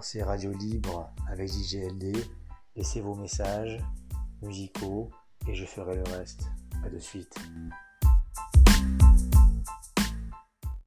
c'est Radio Libre avec DJLD. Laissez vos messages musicaux et je ferai le reste. A de suite.